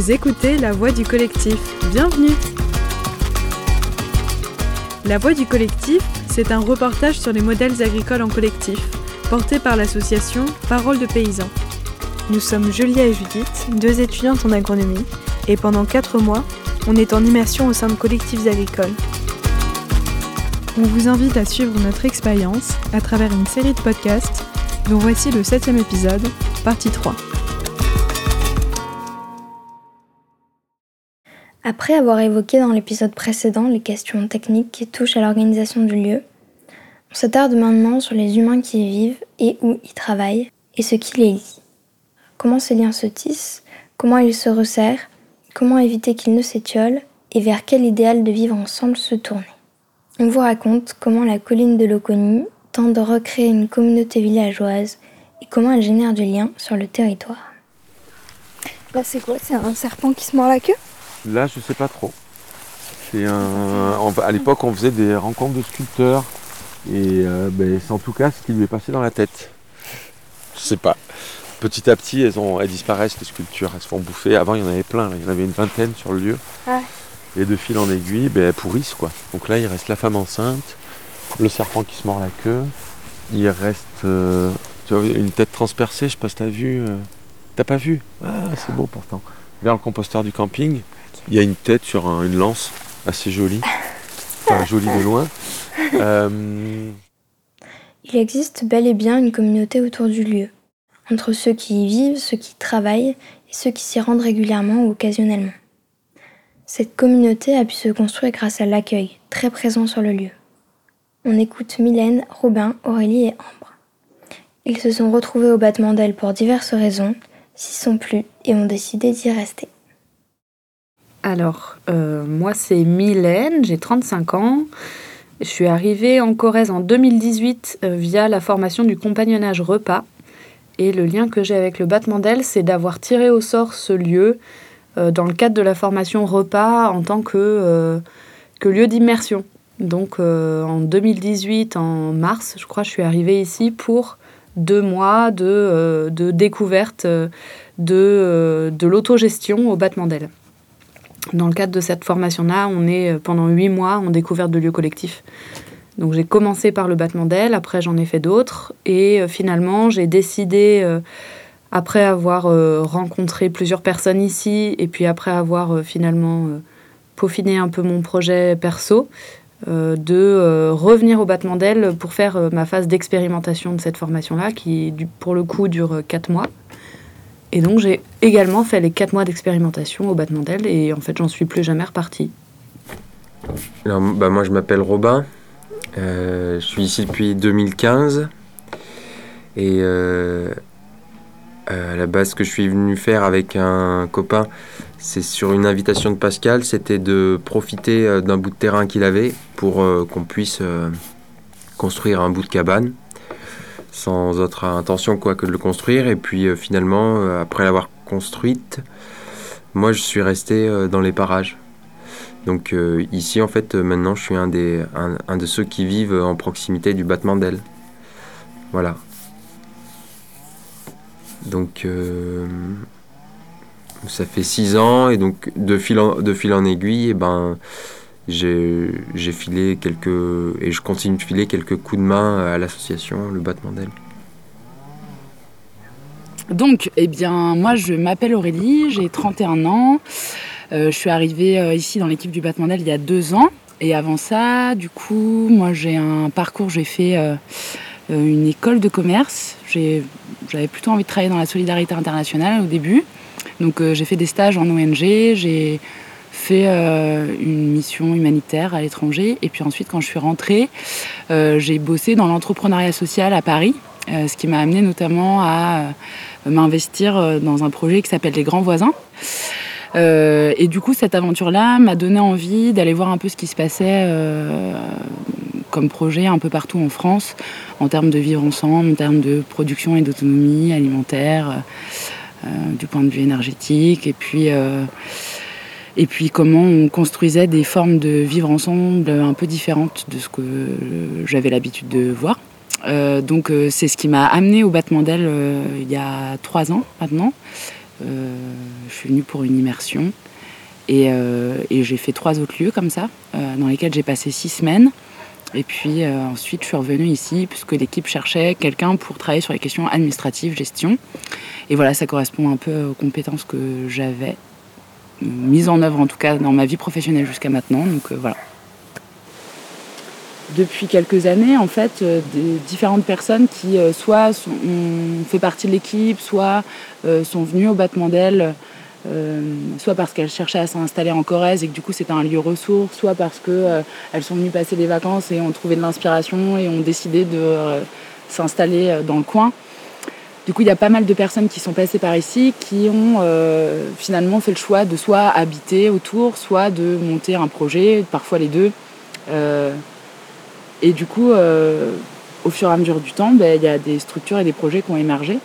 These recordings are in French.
Vous écoutez La Voix du collectif. Bienvenue La Voix du collectif, c'est un reportage sur les modèles agricoles en collectif, porté par l'association Parole de paysans. Nous sommes Julia et Judith, deux étudiantes en agronomie, et pendant quatre mois, on est en immersion au sein de collectifs agricoles. On vous invite à suivre notre expérience à travers une série de podcasts, dont voici le septième épisode, partie 3. Après avoir évoqué dans l'épisode précédent les questions techniques qui touchent à l'organisation du lieu, on s'attarde maintenant sur les humains qui y vivent et où ils travaillent et ce qui les lie. Comment ces liens se tissent, comment ils se resserrent, comment éviter qu'ils ne s'étiolent et vers quel idéal de vivre ensemble se tourner. On vous raconte comment la colline de Loconi tente de recréer une communauté villageoise et comment elle génère du lien sur le territoire. Là, c'est quoi? C'est un serpent qui se mord la queue? Là, je sais pas trop. C'est un... À l'époque, on faisait des rencontres de sculpteurs. Et euh, ben, c'est en tout cas ce qui lui est passé dans la tête. Je sais pas. Petit à petit, elles, ont... elles disparaissent, les sculptures. Elles se font bouffer. Avant, il y en avait plein. Il y en avait une vingtaine sur le lieu. Et de fil en aiguille, ben, elles pourrissent. Quoi. Donc là, il reste la femme enceinte, le serpent qui se mord la queue. Il reste euh, tu vois, une tête transpercée. Je sais pas si t'as vu. euh, T'as pas vu? Ah, c'est beau pourtant. Vers le composteur du camping, il y a une tête sur un- une lance assez jolie. Enfin, jolie de loin. Euh, Il existe bel et bien une communauté autour du lieu, entre ceux qui y vivent, ceux qui travaillent et ceux qui s'y rendent régulièrement ou occasionnellement. Cette communauté a pu se construire grâce à l'accueil, très présent sur le lieu. On écoute Mylène, Robin, Aurélie et Ambre. Ils se sont retrouvés au battement d'ailes pour diverses raisons, s'y sont plus et ont décidé d'y rester. Alors, euh, moi, c'est Mylène, j'ai 35 ans. Je suis arrivée en Corrèze en 2018 euh, via la formation du compagnonnage repas. Et le lien que j'ai avec le battement d'ailes, c'est d'avoir tiré au sort ce lieu euh, dans le cadre de la formation repas en tant que, lieu d'immersion. Donc, en 2018, en mars, je crois, je suis arrivée ici pour deux mois de, découverte de, de l'autogestion au battement d'ailes. Dans le cadre de cette formation-là, on est euh, pendant huit mois en découverte de lieux collectifs. Donc j'ai commencé par le battement d'ailes, après j'en ai fait d'autres, et euh, finalement j'ai décidé, euh, après avoir rencontré plusieurs personnes ici, et puis après avoir finalement peaufiné un peu mon projet perso, de revenir au battement d'ailes pour faire ma phase d'expérimentation de cette formation-là, qui pour le coup dure euh, quatre mois. Et donc j'ai également fait les 4 mois d'expérimentation au battement d'ailes et en fait j'en suis plus jamais repartie. Alors, bah, moi, je m'appelle Robin. Euh, je suis ici depuis 2015. Et euh, euh, à la base, ce que je suis venu faire avec un copain, c'est sur une invitation de Pascal, c'était de profiter d'un bout de terrain qu'il avait pour qu'on puisse construire un bout de cabane, sans autre intention quoi que de le construire. Et puis euh, finalement, euh, après l'avoir construite, moi, je suis resté euh, dans les parages. Donc ici, en fait, maintenant, je suis un, des, un, de ceux qui vivent en proximité du battement d'ailes. Voilà. Donc, ça fait six ans, et donc de fil en, de fil en aiguille, et ben, j'ai filé quelques, et je continue de filer quelques coups de main à l'association, le battement d'ailes. Donc, eh bien, moi, je m'appelle Aurélie, j'ai 31 ans. Euh, je suis arrivée euh, ici dans l'équipe du battement d'ailes il y a deux ans. Et avant ça, du coup, moi, j'ai un parcours, j'ai fait euh, une école de commerce. J'avais plutôt envie de travailler dans la solidarité internationale au début. Donc, j'ai fait des stages en ONG, j'ai euh, une mission humanitaire à l'étranger. Et puis ensuite, quand je suis rentrée, euh, j'ai bossé dans l'entrepreneuriat social à Paris, euh, ce qui m'a amené notamment à m'investir dans un projet qui s'appelle Les Grands Voisins. Et du coup, cette aventure-là m'a donné envie d'aller voir un peu ce qui se passait comme projet un peu partout en France, en termes de vivre ensemble, en termes de production et d'autonomie alimentaire, du point de vue énergétique, et puis, et puis comment on construisait des formes de vivre ensemble un peu différentes de ce que j'avais l'habitude de voir. Euh, donc euh, c'est ce qui m'a amené au battement d'ailes euh, il y a trois ans maintenant. Je suis venue pour une immersion. Et, et j'ai fait trois autres lieux comme ça, dans lesquels j'ai passé six semaines. Et puis ensuite, je suis revenue ici puisque l'équipe cherchait quelqu'un pour travailler sur les questions administratives, gestion. Et voilà, ça correspond un peu aux compétences que j'avais mises en œuvre en tout cas dans ma vie professionnelle jusqu'à maintenant. Donc voilà depuis quelques années, en fait, euh, différentes personnes qui euh, soit ont fait partie de l'équipe, soit euh, sont venues au battement d'ailes, soit parce qu'elles cherchaient à s'installer en Corrèze et que du coup c'était un lieu ressource, soit parce qu'elles sont venues passer des vacances et ont trouvé de l'inspiration et ont décidé de s'installer dans le coin. Du coup, il y a pas mal de personnes qui sont passées par ici qui ont finalement fait le choix de soit habiter autour, soit de monter un projet, parfois les deux. Et du coup, euh, au fur et à mesure du temps, ben, il y a des structures et des projets qui ont émergé.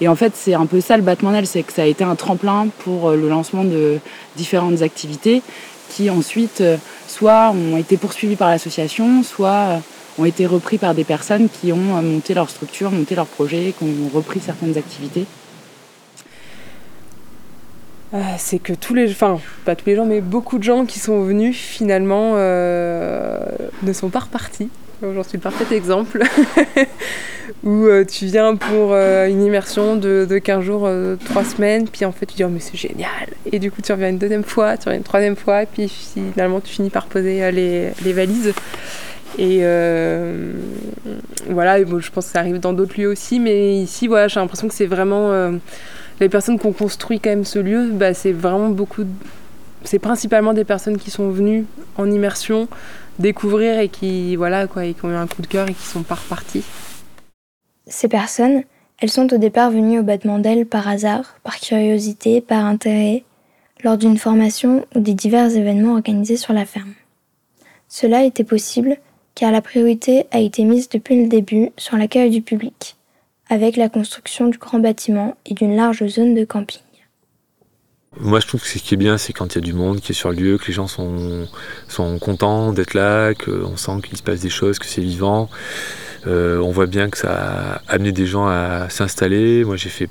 Et en fait, c'est un peu ça le battement d'aile, c'est que ça a été un tremplin pour euh, le lancement de différentes activités qui ensuite, euh, soit ont été poursuivies par l'association, soit ont été repris par des personnes qui ont monté leur structure, monté leur projet, qui ont repris certaines activités. c'est que tous les, enfin pas tous les gens, mais beaucoup de gens qui sont venus finalement euh, ne sont pas repartis. J'en suis le parfait exemple. Où euh, tu viens pour euh, une immersion de, de 15 jours, 3 semaines, puis en fait tu dis oh mais c'est génial. Et du coup tu reviens une deuxième fois, tu reviens une troisième fois, puis finalement tu finis par poser les valises. Et voilà, et bon, je pense que ça arrive dans d'autres lieux aussi, mais ici voilà, j'ai l'impression que c'est vraiment les personnes qui ont construit quand même ce lieu, bah, c'est vraiment beaucoup. C'est principalement des personnes qui sont venues en immersion découvrir et qui, voilà, quoi, qui ont eu un coup de cœur et qui sont pas reparties. Ces personnes, elles sont au départ venues au battement d'ailes par hasard, par curiosité, par intérêt, lors d'une formation ou des divers événements organisés sur la ferme. Cela était possible car la priorité a été mise depuis le début sur l'accueil du public avec la construction du grand bâtiment et d'une large zone de camping. Moi, je trouve que ce qui est bien, c'est quand il y a du monde qui est sur le lieu, que les gens sont, sont contents d'être là, qu'on sent qu'il se passe des choses, que c'est vivant. Euh, on voit bien que ça a amené des gens à s'installer. Moi, j'ai fait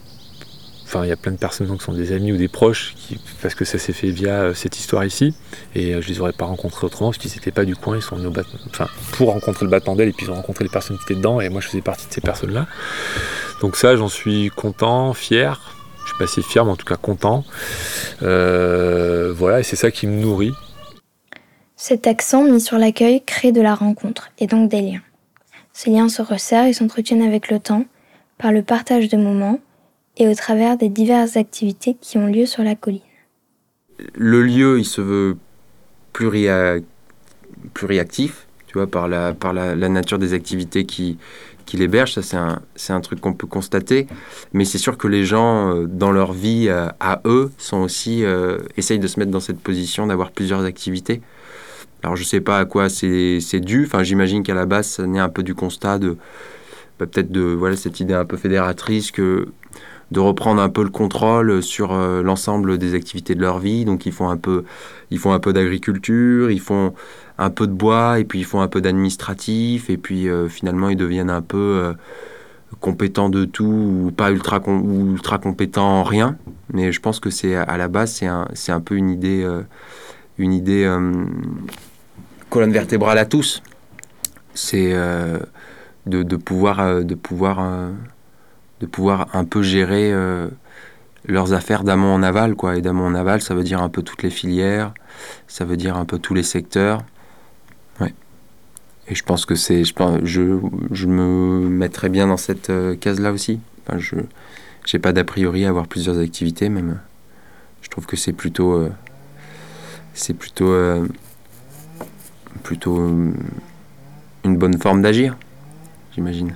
Enfin, il y a plein de personnes qui sont des amis ou des proches, parce que ça s'est fait via euh, cette histoire ici. Et euh, je les aurais pas rencontrés autrement, parce qu'ils n'étaient pas du coin, ils sont venus au enfin, pour rencontrer le battement d'aile, et puis ils ont rencontré les personnes qui étaient dedans, et moi je faisais partie de ces personnes-là. Donc ça, j'en suis content, fier. Je suis pas assez fier, mais en tout cas content. Euh, voilà, et c'est ça qui me nourrit. Cet accent mis sur l'accueil crée de la rencontre, et donc des liens. Ces liens se resserrent et s'entretiennent avec le temps, par le partage de moments, et au travers des diverses activités qui ont lieu sur la colline. Le lieu, il se veut pluriactif, tu vois, par la, par la, nature des activités qui, qui l'hébergent. Ça, c'est un, un truc qu'on peut constater. Mais c'est sûr que les gens, euh, dans leur vie euh, à eux, sont aussi, euh, essayent de se mettre dans cette position d'avoir plusieurs activités. Alors, je ne sais pas à quoi c'est, c'est dû. Enfin, j'imagine qu'à la base, ça naît un peu du constat de, bah, peut-être de voilà, cette idée un peu fédératrice que de reprendre un peu le contrôle sur euh, l'ensemble des activités de leur vie. Donc ils font un peu, ils font un peu d'agriculture, ils font un peu de bois et puis ils font un peu d'administratif et puis euh, finalement ils deviennent un peu euh, compétents de tout ou pas ultra ultra compétents en rien. Mais je pense que c'est à la base c'est un, c'est un peu une idée une idée colonne vertébrale à tous. C'est de, pouvoir de pouvoir de pouvoir un peu gérer euh, leurs affaires d'amont en aval. Quoi. Et d'amont en aval, ça veut dire un peu toutes les filières, ça veut dire un peu tous les secteurs. Ouais. Et je pense que c'est. Je, je, je me mettrais bien dans cette euh, case-là aussi. Je n'ai pas d'a priori à avoir plusieurs activités, même. Je trouve que c'est plutôt. Euh, c'est plutôt. plutôt une bonne forme d'agir, j'imagine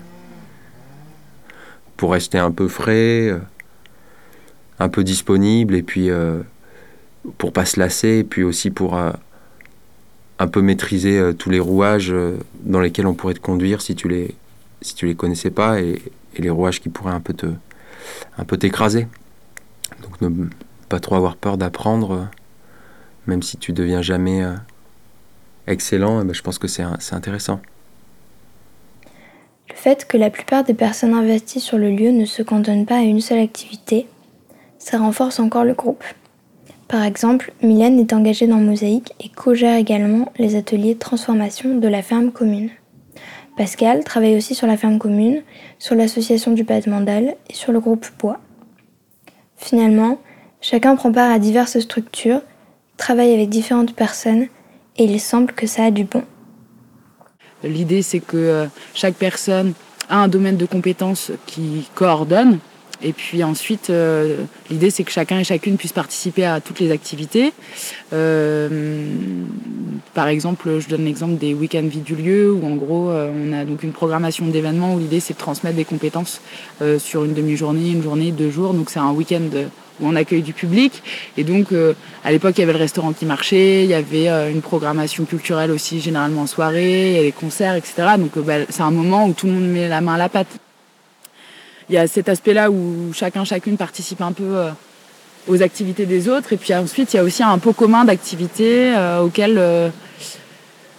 pour rester un peu frais, euh, un peu disponible, et puis euh, pour pas se lasser, et puis aussi pour euh, un peu maîtriser tous les rouages dans lesquels on pourrait te conduire si tu les, si tu les connaissais pas, et, les rouages qui pourraient un peu te, un peu t'écraser. Donc ne pas trop avoir peur d'apprendre, même si tu deviens jamais excellent, eh ben, je pense que c'est intéressant. Le fait que la plupart des personnes investies sur le lieu ne se cantonnent pas à une seule activité, ça renforce encore le groupe. Par exemple, Mylène est engagée dans Mosaïque et co-gère également les ateliers de transformation de la ferme commune. Pascal travaille aussi sur la ferme commune, sur l'association du Pas Mandal et sur le groupe Bois. Finalement, chacun prend part à diverses structures, travaille avec différentes personnes et il semble que ça a du bon. L'idée, c'est que euh, chaque personne a un domaine de compétences qui coordonne. Et puis ensuite, euh, l'idée, c'est que chacun et chacune puisse participer à toutes les activités. Euh, par exemple, je donne l'exemple des week-ends vie du lieu, où en gros, on a donc une programmation d'événements où l'idée, c'est de transmettre des compétences sur une demi-journée, une journée, deux jours. Donc c'est un week-end où on accueille du public. Et donc, euh, à l'époque, il y avait le restaurant qui marchait, il y avait euh, une programmation culturelle aussi, généralement en soirée, il y a des concerts, etc. Donc, euh, bah, c'est un moment où tout le monde met la main à la pâte. Il y a cet aspect-là où chacun, chacune participe un peu aux activités des autres. Et puis ensuite, il y a aussi un pot commun d'activités auxquelles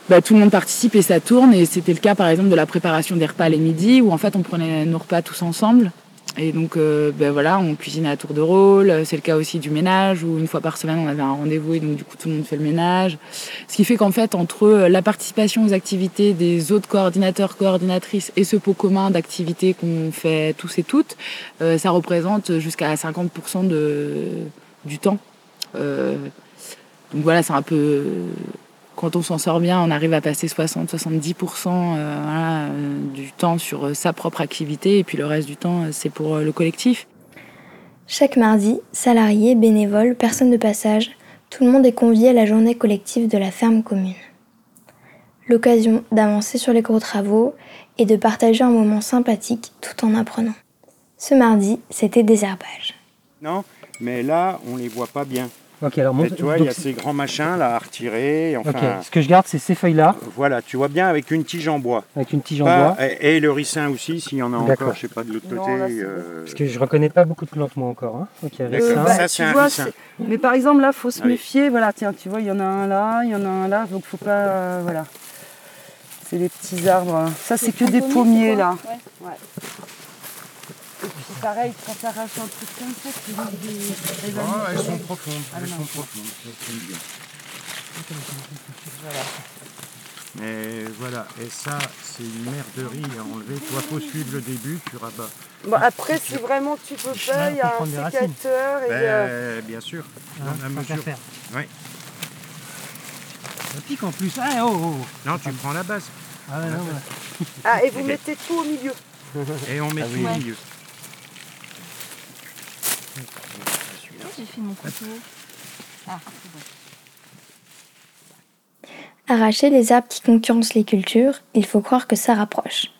bah, tout le monde participe et ça tourne. Et c'était le cas, par exemple, de la préparation des repas les midis, où en fait, on prenait nos repas tous ensemble. Et donc, euh, ben voilà, on cuisine à tour de rôle. C'est le cas aussi du ménage, où une fois par semaine, on avait un rendez-vous et donc, du coup, tout le monde fait le ménage. Ce qui fait qu'en fait, entre la participation aux activités des autres coordinateurs, coordinatrices et ce pot commun d'activités qu'on fait tous et toutes, euh, ça représente jusqu'à 50% de, du temps. Euh, donc voilà, c'est un peu quand on s'en sort bien, on arrive à passer 60-70% euh, euh, du temps sur euh, sa propre activité et puis le reste du temps, c'est pour le collectif. Chaque mardi, salariés, bénévoles, personnes de passage, tout le monde est convié à la journée collective de la ferme commune. L'occasion d'avancer sur les gros travaux et de partager un moment sympathique tout en apprenant. Ce mardi, c'était désherbage. Non, mais là, on les voit pas bien. Ok, alors tu vois, il y a ces grands machins là à retirer. Enfin, Ce que je garde, c'est ces feuilles-là. Voilà, tu vois bien avec une tige en bois. Avec une tige en bois. Et, le ricin aussi, s'il y en a encore, je sais pas de l'autre côté. Euh, Parce que je reconnais pas beaucoup de plantes moi encore. Hein. Ok, ricin. ça c'est un ricin. Mais par exemple là, faut se ah méfier. Voilà, tiens, tu vois, il y en a un là, il y en a un là, donc faut pas, euh, voilà. C'est des petits arbres. Ça c'est que des pommiers là. Ouais. Et puis pareil, quand ça arrache un truc comme ça, tu vois des. Ah, elles sont profondes, elles sont profondes, bien. Voilà. Mais voilà, et ça, c'est une merderie à enlever. Toi, faut suivre le début, tu rabats. Bon, après, si vraiment tu peux pas, il y a un sécateur. Et ben, Bien sûr, hein, à mesure. Faire. Oui. Ça pique en plus. Ah, oh, oh. Non, tu prends la base. Ah, ouais, non, ah, et vous mettez tout au milieu. Et on met ah tout au milieu. Ah, Arracher les arbres qui concurrencent les cultures, il faut croire que ça rapproche.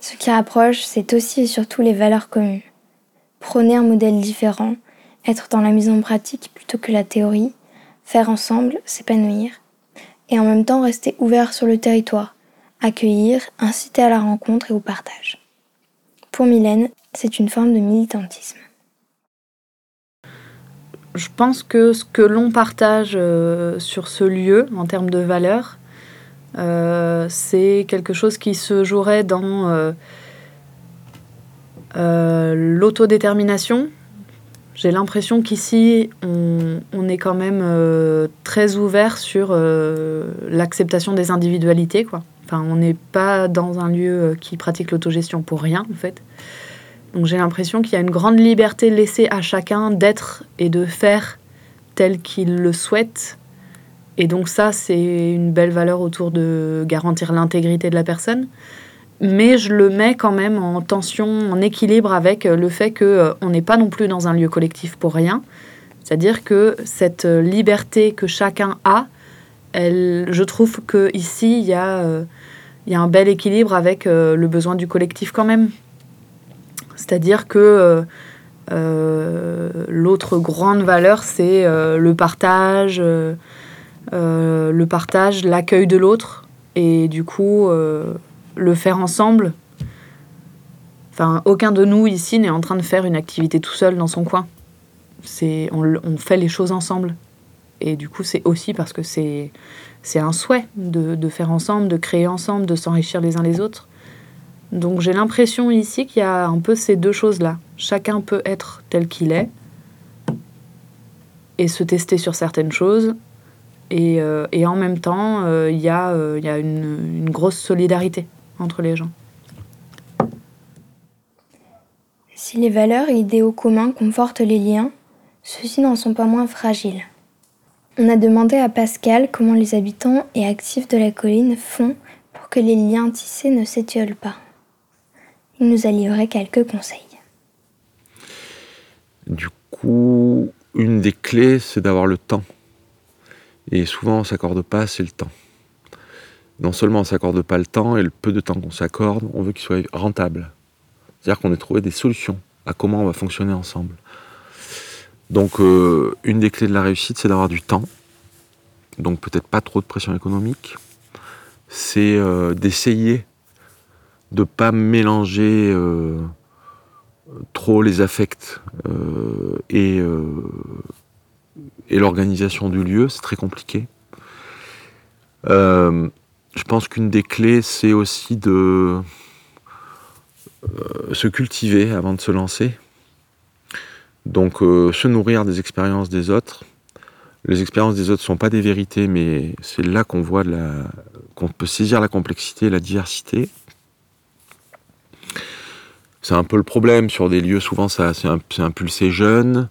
Ce qui rapproche, c'est aussi et surtout les valeurs communes. Prôner un modèle différent, être dans la mise en pratique plutôt que la théorie, faire ensemble, s'épanouir, et en même temps rester ouvert sur le territoire, accueillir, inciter à la rencontre et au partage. Pour Mylène, c'est une forme de militantisme je pense que ce que l'on partage euh, sur ce lieu en termes de valeurs, euh, c'est quelque chose qui se jouerait dans euh, l'autodétermination. J'ai l'impression qu'ici, on, est quand même très ouvert sur l'acceptation des individualités. Enfin, on n'est pas dans un lieu qui pratique l'autogestion pour rien, en fait. Donc j'ai l'impression qu'il y a une grande liberté laissée à chacun d'être et de faire tel qu'il le souhaite. Et donc ça, c'est une belle valeur autour de garantir l'intégrité de la personne. Mais je le mets quand même en tension, en équilibre avec le fait qu'on euh, n'est pas non plus dans un lieu collectif pour rien. C'est-à-dire que cette liberté que chacun a, je trouve qu'ici, il y, a, euh, il y a un bel équilibre avec euh, le besoin du collectif quand même. C'est-à-dire que euh, euh, l'autre grande valeur, c'est euh, le partage, le partage, l'accueil de l'autre, et du coup, le faire ensemble. Enfin, aucun de nous ici n'est en train de faire une activité tout seul dans son coin. On, fait les choses ensemble. Et du coup, c'est aussi parce que c'est, un souhait de, faire ensemble, de créer ensemble, de s'enrichir les uns les autres. Donc j'ai l'impression ici qu'il y a un peu ces deux choses-là. Chacun peut être tel qu'il est, et se tester sur certaines choses. Et, et en même temps, il y a, y a une, une grosse solidarité entre les gens. Si les valeurs et idéaux communs confortent les liens, ceux-ci n'en sont pas moins fragiles. On a demandé à Pascal comment les habitants et actifs de la colline font pour que les liens tissés ne s'étiolent pas. Il nous a livré quelques conseils. Du coup, une des clés, c'est d'avoir le temps. Et souvent, on ne s'accorde pas c'est le temps. Non seulement on ne s'accorde pas le temps, et le peu de temps qu'on s'accorde, on veut qu'il soit rentable. C'est-à-dire qu'on ait trouvé des solutions à comment on va fonctionner ensemble. Donc, euh, une des clés de la réussite, c'est d'avoir du temps. Donc, peut-être pas trop de pression économique. C'est euh, d'essayer de pas mélanger euh, trop les affects et, et l'organisation du lieu. C'est très compliqué. je pense qu'une des clés, c'est aussi de se cultiver avant de se lancer. Donc euh, se nourrir des expériences des autres. Les expériences des autres ne sont pas des vérités, mais c'est là qu'on voit qu'on peut saisir la complexité, la diversité. C'est un peu le problème sur des lieux, souvent ça, c'est, impulsé jeune,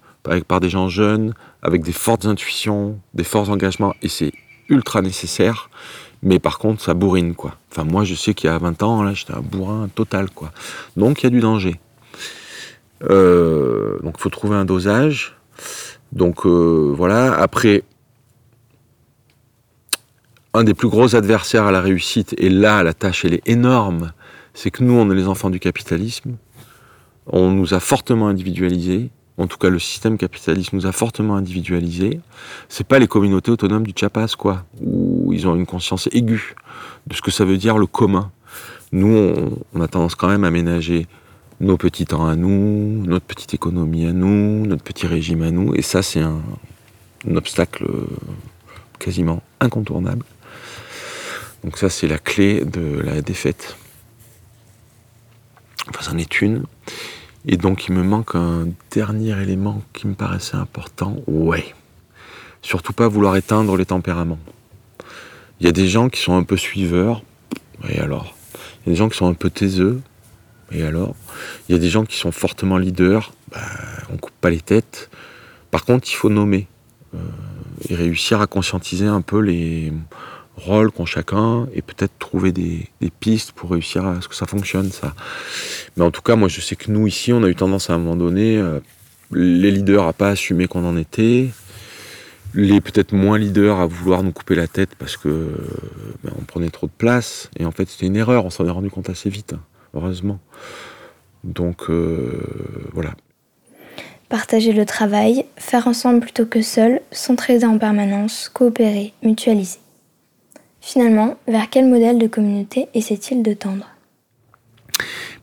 par des gens jeunes, avec des fortes intuitions, des forts engagements, et c'est ultra nécessaire. Mais par contre, ça bourrine, quoi. Enfin, moi, je sais qu'il y a 20 ans, là, j'étais un bourrin total, quoi. Donc, il y a du danger. Euh, donc il faut trouver un dosage. Donc euh, voilà. Après, un des plus gros adversaires à la réussite, et là la tâche elle est énorme, c'est que nous on est les enfants du capitalisme. On nous a fortement individualisés. En tout cas, le système capitaliste nous a fortement individualisés. C'est pas les communautés autonomes du Chiapas, quoi, où ils ont une conscience aiguë de ce que ça veut dire le commun. Nous, on, a tendance quand même à ménager nos petits temps à nous, notre petite économie à nous, notre petit régime à nous. Et ça, c'est un, obstacle euh, quasiment incontournable. Donc ça, c'est la clé de la défaite. Enfin, c'en est une. Et donc, il me manque un dernier élément qui me paraissait important. Ouais. Surtout pas vouloir éteindre les tempéraments. Il y a des gens qui sont un peu suiveurs. Et alors? Il y a des gens qui sont un peu taiseux. Et alors? Il y a des gens qui sont fortement leaders, bah, on coupe pas les têtes. Par contre, il faut nommer euh, et réussir à conscientiser un peu les rôles qu'ont chacun et peut-être trouver des, pistes pour réussir à ce que ça fonctionne, ça. Mais en tout cas, moi, je sais que nous, ici, on a eu tendance à un moment donné, euh, les leaders à pas assumer qu'on en était, les peut-être moins leaders à vouloir nous couper la tête parce que ben, on prenait trop de place. Et en fait, c'était une erreur, on s'en est rendu compte assez vite heureusement. Donc euh, voilà. Partager le travail, faire ensemble plutôt que seul, s'entraider en permanence, coopérer, mutualiser. Finalement, vers quel modèle de communauté essaie-t-il de tendre?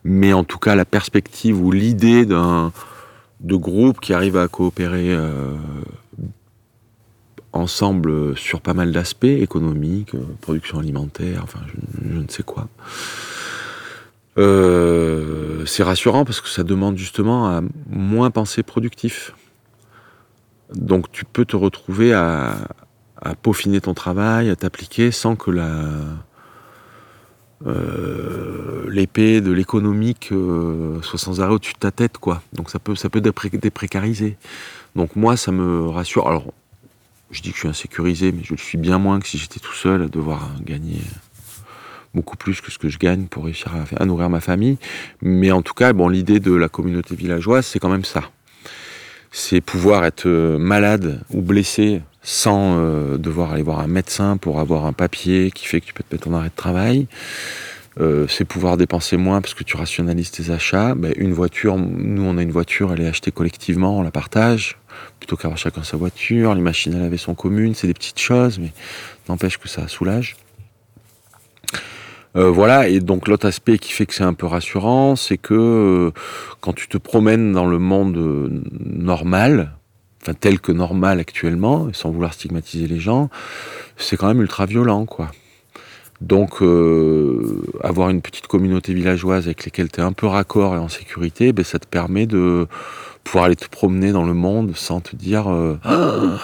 Mais en tout cas, la perspective ou l'idée d'un de groupe qui arrive à coopérer euh, ensemble sur pas mal d'aspects, économiques, production alimentaire, enfin je ne sais quoi. Euh, c'est rassurant parce que ça demande justement à moins penser productif. Donc tu peux te retrouver à, peaufiner ton travail, à t'appliquer sans que euh, l'épée de l'économique euh, soit sans arrêt au-dessus de ta tête, quoi. Donc ça peut ça peut déprécariser. Donc moi ça me rassure. Alors je dis que je suis insécurisé, mais je le suis bien moins que si j'étais tout seul à devoir gagner beaucoup plus que ce que je gagne pour réussir à, nourrir ma famille. Mais en tout cas, bon, l'idée de la communauté villageoise, c'est quand même ça. C'est pouvoir être euh, malade ou blessé sans euh, devoir aller voir un médecin pour avoir un papier qui fait que tu peux te mettre en arrêt de travail. Euh, c'est pouvoir dépenser moins parce que tu rationalises tes achats. Ben, une voiture, nous on a une voiture, elle est achetée collectivement, on la partage, plutôt qu'avoir chacun sa voiture. Les machines à laver sont communes, c'est des petites choses, mais n'empêche que ça soulage. Euh, voilà, et donc l'autre aspect qui fait que c'est un peu rassurant, c'est que euh, quand tu te promènes dans le monde euh, normal, enfin tel que normal actuellement, sans vouloir stigmatiser les gens, c'est quand même ultra violent, quoi. Donc avoir une petite communauté villageoise avec laquelle tu es un peu raccord et en sécurité, ben, ça te permet de pouvoir aller te promener dans le monde sans te dire euh, Ah,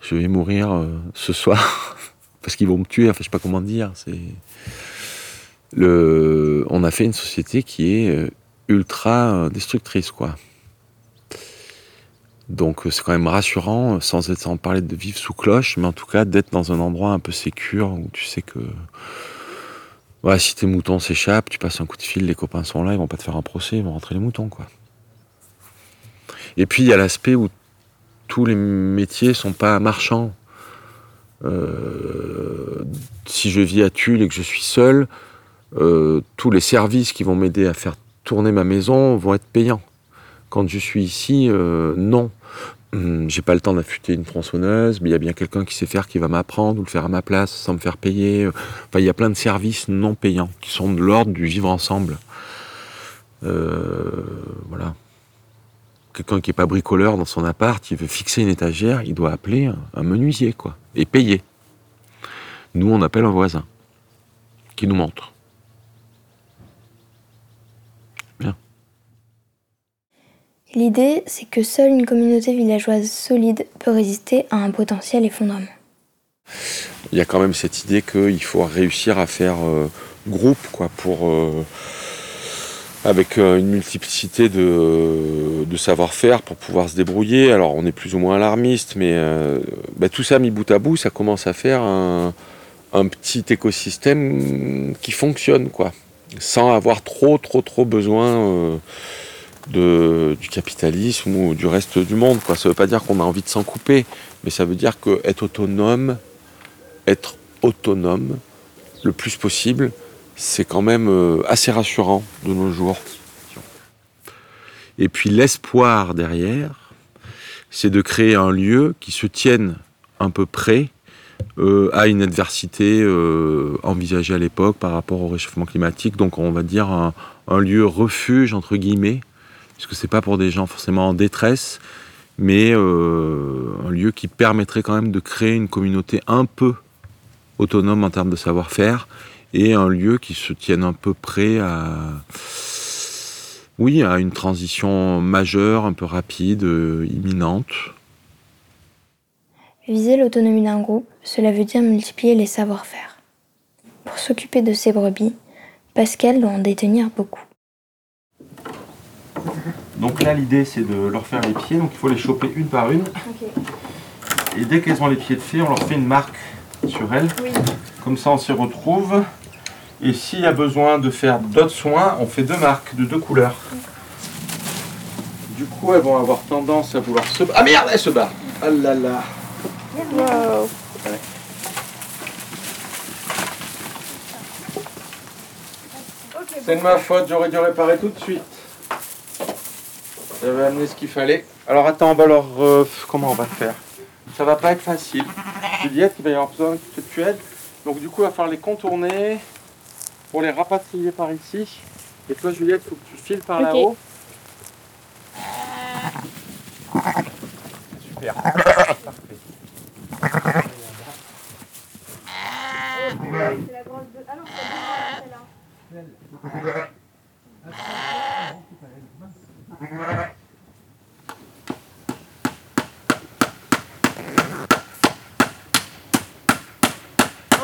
je vais mourir euh, ce soir parce qu'ils vont me tuer. Enfin, je sais pas comment dire. C'est On a fait une société qui est euh, ultra destructrice, quoi. Donc c'est quand même rassurant, sans être sans parler de vivre sous cloche, mais en tout cas d'être dans un endroit un peu sécure où tu sais que Ouais, si tes moutons s'échappent, tu passes un coup de fil, les copains sont là, ils vont pas te faire un procès, ils vont rentrer les moutons, quoi. Et puis il y a l'aspect où tous les métiers sont pas marchands. Euh, si je vis à Tulle et que je suis seul, euh, tous les services qui vont m'aider à faire tourner ma maison vont être payants. Quand je suis ici, euh, non. Hum, j'ai pas le temps d'affûter une tronçonneuse, mais il y a bien quelqu'un qui sait faire qui va m'apprendre ou le faire à ma place sans me faire payer. Enfin, il y a plein de services non payants qui sont de l'ordre du vivre ensemble. Euh, voilà. Quelqu'un qui n'est pas bricoleur dans son appart, il veut fixer une étagère, il doit appeler un menuisier, quoi, et payer. Nous, on appelle un voisin qui nous montre. L'idée, c'est que seule une communauté villageoise solide peut résister à un potentiel effondrement. Il y a quand même cette idée qu'il faut réussir à faire euh, groupe, quoi, pour euh, avec euh, une multiplicité de, savoir-faire pour pouvoir se débrouiller. Alors on est plus ou moins alarmiste, mais bah, tout ça mis bout à bout, ça commence à faire un, un petit écosystème qui fonctionne, quoi, sans avoir trop, trop, trop besoin. Du capitalisme ou du reste du monde. Quoi. Ça ne veut pas dire qu'on a envie de s'en couper, mais ça veut dire qu'être autonome, être autonome le plus possible, c'est quand même euh, assez rassurant de nos jours. Et puis l'espoir derrière, c'est de créer un lieu qui se tienne un peu près euh, à une adversité euh, envisagée à l'époque par rapport au réchauffement climatique. Donc on va dire un lieu refuge, entre guillemets, puisque c'est pas pour des gens forcément en détresse, mais euh, un lieu qui permettrait quand même de créer une communauté un peu autonome en termes de savoir-faire et un lieu qui se tienne un peu près à oui à une transition majeure, un peu rapide, euh, imminente. Viser l'autonomie d'un groupe, cela veut dire multiplier les savoir-faire. Pour s'occuper de ces brebis, Pascal doit en détenir beaucoup. Donc là, l'idée, c'est de leur faire les pieds. Donc il faut les choper une par une. Et dès qu'elles ont les pieds de fait, on leur fait une marque sur elles. Comme ça, on s'y retrouve. Et s'il y a besoin de faire d'autres soins, on fait deux marques de deux couleurs. Du coup, elles vont avoir tendance à vouloir se... Ah merde, elles se barrent Ah là là Ouais. C'est de ma faute, j'aurais dû réparer tout de suite. J'avais amené ce qu'il fallait. Alors attends, on va leur... euh, comment on va faire? Ça va pas être facile. Juliette, il va y avoir besoin que tu aides. Donc du coup, il va falloir les contourner pour les rapatrier par ici. Et toi, Juliette, il faut que tu files par là-haut. Super.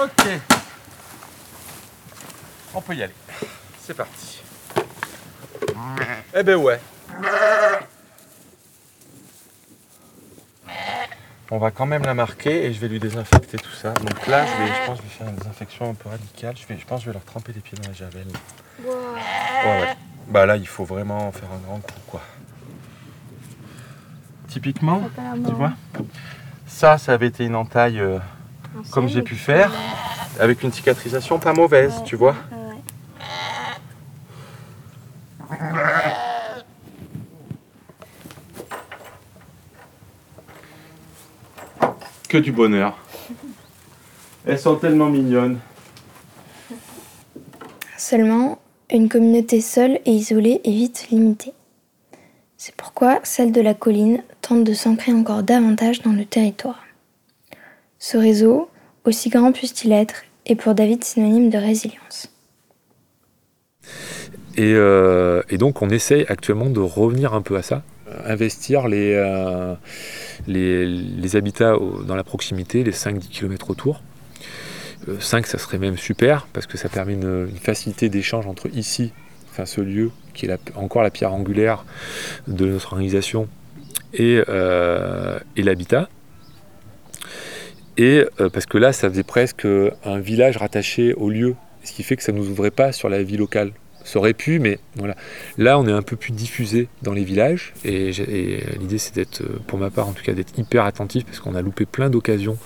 Ok. On peut y aller. C'est parti. Eh ben ouais. On va quand même la marquer et je vais lui désinfecter tout ça. Donc là, je, vais, je pense que je vais faire une désinfection un peu radicale. Je, vais, je pense que je vais leur tremper les pieds dans la javel. Ouais, ouais. Bah là, il faut vraiment faire un grand coup, quoi. Typiquement, tu vois, ça, ça avait été une entaille euh, comme j'ai pu faire, avec une cicatrisation pas mauvaise, tu vois. Que du bonheur. Elles sont tellement mignonnes. Seulement, une communauté seule et isolée est vite limitée. C'est pourquoi celle de la colline tente de s'ancrer encore davantage dans le territoire. Ce réseau, aussi grand puisse-t-il être, est pour David synonyme de résilience. Et, euh, et donc on essaye actuellement de revenir un peu à ça? Investir les, les, habitats dans la proximité, les 5-10 km autour. 5, ça serait même super, parce que ça permet une, facilité d'échange entre ici, enfin ce lieu, qui est encore la pierre angulaire de notre organisation, et, et l'habitat. Et parce que là, ça faisait presque un village rattaché au lieu, ce qui fait que ça ne nous ouvrait pas sur la vie locale. Ça aurait pu, mais voilà. Là, on est un peu plus diffusé dans les villages, et, l'idée, c'est d'être, pour ma part en tout cas, d'être hyper attentif, parce qu'on a loupé plein d'occasions.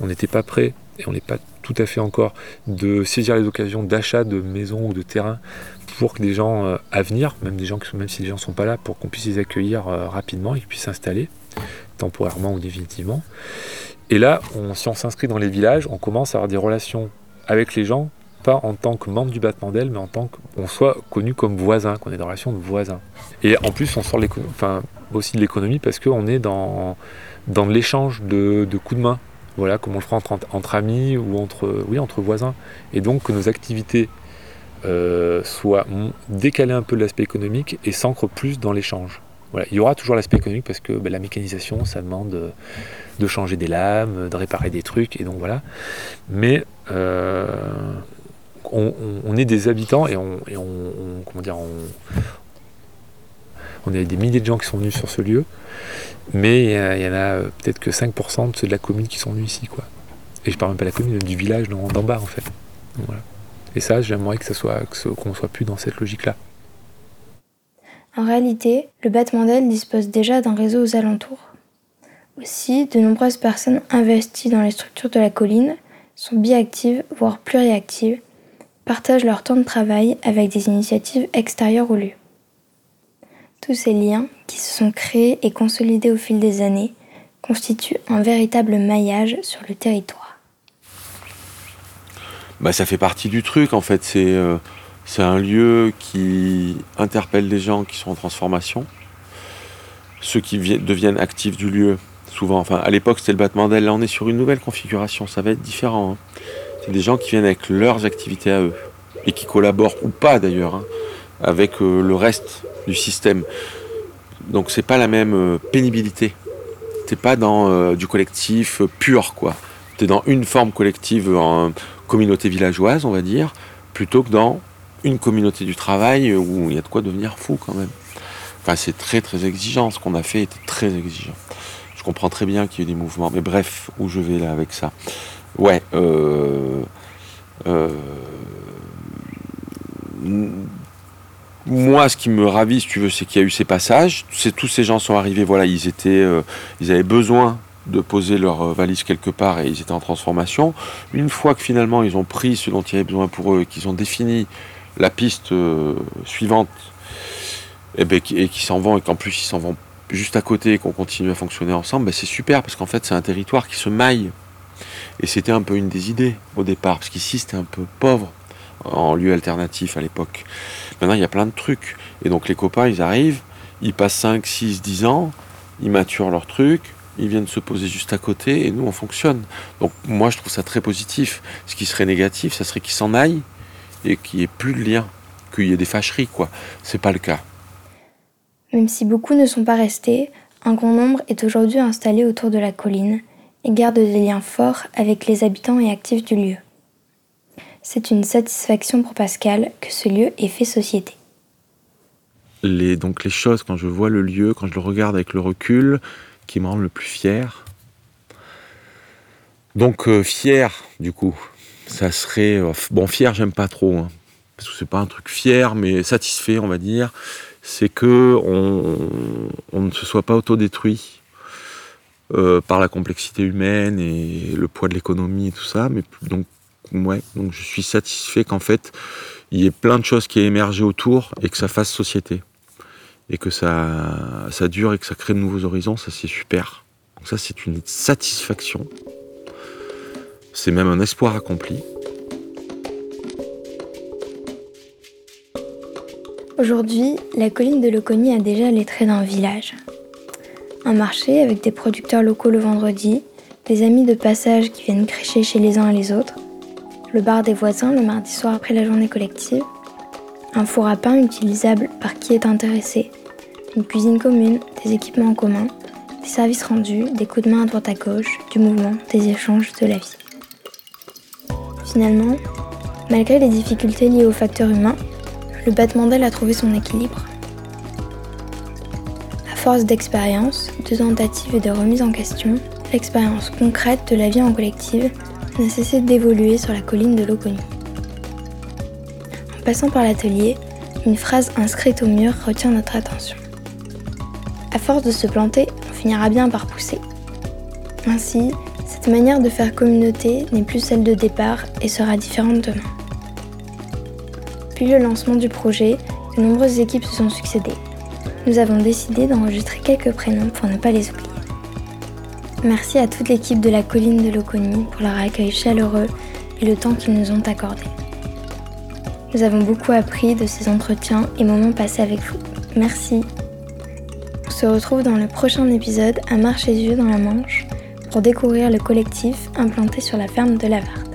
On n'était pas prêt, et on n'est pas tout à fait encore, de saisir les occasions d'achat de maisons ou de terrains pour que des gens euh, à venir, même des gens qui même si les gens ne sont pas là, pour qu'on puisse les accueillir euh, rapidement et qu'ils puissent s'installer, temporairement ou définitivement. Et là, si on s'inscrit dans les villages, on commence à avoir des relations avec les gens en tant que membre du battement d'aile, mais en tant qu'on soit connu comme voisin, qu'on ait des relations de voisins. Et en plus, on sort aussi de l'économie parce qu'on est dans, dans l'échange de, coups de main. Voilà, comme on le fera entre, entre, amis ou entre, oui, entre voisins. Et donc que nos activités euh, soient décalées un peu de l'aspect économique et s'ancrent plus dans l'échange. Voilà. Il y aura toujours l'aspect économique parce que ben, la mécanisation, ça demande de changer des lames, de réparer des trucs, et donc voilà. Mais euh, on, est des habitants et on, comment dire, on, a des milliers de gens qui sont venus sur ce lieu, mais il y, en a peut-être que 5% de ceux de la commune qui sont venus ici, quoi. Et je parle même pas de la commune, du village d'en bas en fait. Et ça, j'aimerais que ça soit qu'on soit plus dans cette logique-là. En réalité, le battement d'aile dispose déjà d'un réseau aux alentours. Aussi, de nombreuses personnes investies dans les structures de la colline sont biactives, voire pluriactives, partagent leur temps de travail avec des initiatives extérieures au lieu. Tous ces liens, qui se sont créés et consolidés au fil des années, constituent un véritable maillage sur le territoire. Bah, ça fait partie du truc en fait, c'est euh, un lieu qui interpelle des gens qui sont en transformation, ceux qui deviennent actifs du lieu, souvent, enfin à l'époque c'était le battement d'aile, là on est sur une nouvelle configuration, ça va être différent. Hein des gens qui viennent avec leurs activités à eux et qui collaborent ou pas d'ailleurs hein, avec euh, le reste du système. Donc c'est pas la même euh, pénibilité. T'es pas dans euh, du collectif pur quoi. T'es dans une forme collective en communauté villageoise on va dire, plutôt que dans une communauté du travail où il y a de quoi devenir fou quand même. Enfin c'est très très exigeant. Ce qu'on a fait était très exigeant. Je comprends très bien qu'il y ait des mouvements, mais bref, où je vais là avec ça. Ouais. Euh, euh, moi, ce qui me ravit, si tu veux, c'est qu'il y a eu ces passages. tous ces gens sont arrivés, voilà, ils étaient, euh, ils avaient besoin de poser leur valise quelque part et ils étaient en transformation. Une fois que finalement ils ont pris ce dont il y avait besoin pour eux et qu'ils ont défini la piste suivante, eh ben, et, qui s'en vont et qu'en plus ils s'en vont juste à côté et qu'on continue à fonctionner ensemble, ben, c'est super parce qu'en fait c'est un territoire qui se maille et c'était un peu une des idées au départ, parce qu'ici c'était un peu pauvre en lieu alternatif à l'époque. Maintenant il y a plein de trucs. Et donc les copains ils arrivent, ils passent 5, 6, 10 ans, ils maturent leur truc, ils viennent se poser juste à côté et nous on fonctionne. Donc moi je trouve ça très positif. Ce qui serait négatif, ça serait qu'ils s'en aillent et qu'il n'y ait plus de lien, qu'il y ait des fâcheries quoi. C'est pas le cas. Même si beaucoup ne sont pas restés, un grand nombre est aujourd'hui installé autour de la colline et garde des liens forts avec les habitants et actifs du lieu. C'est une satisfaction pour Pascal que ce lieu ait fait société. Les, donc les choses, quand je vois le lieu, quand je le regarde avec le recul, qui me rendent le plus fier. Donc euh, fier, du coup, ça serait... Euh, bon, fier, j'aime pas trop, hein, parce que c'est pas un truc fier, mais satisfait, on va dire. C'est que on, on ne se soit pas autodétruit euh, par la complexité humaine et le poids de l'économie et tout ça. Mais donc, ouais, je suis satisfait qu'en fait, il y ait plein de choses qui aient émergé autour et que ça fasse société. Et que ça, dure et que ça crée de nouveaux horizons, ça c'est super. Donc ça c'est une satisfaction. C'est même un espoir accompli. Aujourd'hui, la colline de Loconi a déjà les traits d'un village un marché avec des producteurs locaux le vendredi, des amis de passage qui viennent crécher chez les uns et les autres, le bar des voisins le mardi soir après la journée collective, un four à pain utilisable par qui est intéressé, une cuisine commune, des équipements en commun, des services rendus, des coups de main à droite à gauche, du mouvement, des échanges, de la vie. Finalement, malgré les difficultés liées aux facteurs humains, le battement d'aile a trouvé son équilibre. Force d'expérience, de tentatives et de remises en question, l'expérience concrète de la vie en collective n'a cessé d'évoluer sur la colline de l'Oconi. En passant par l'atelier, une phrase inscrite au mur retient notre attention. À force de se planter, on finira bien par pousser. Ainsi, cette manière de faire communauté n'est plus celle de départ et sera différente demain. Depuis le lancement du projet, de nombreuses équipes se sont succédées. Nous avons décidé d'enregistrer quelques prénoms pour ne pas les oublier. Merci à toute l'équipe de la colline de Loconi pour leur accueil chaleureux et le temps qu'ils nous ont accordé. Nous avons beaucoup appris de ces entretiens et moments passés avec vous. Merci. On se retrouve dans le prochain épisode à Marche-les-Yeux dans la Manche pour découvrir le collectif implanté sur la ferme de Lavard.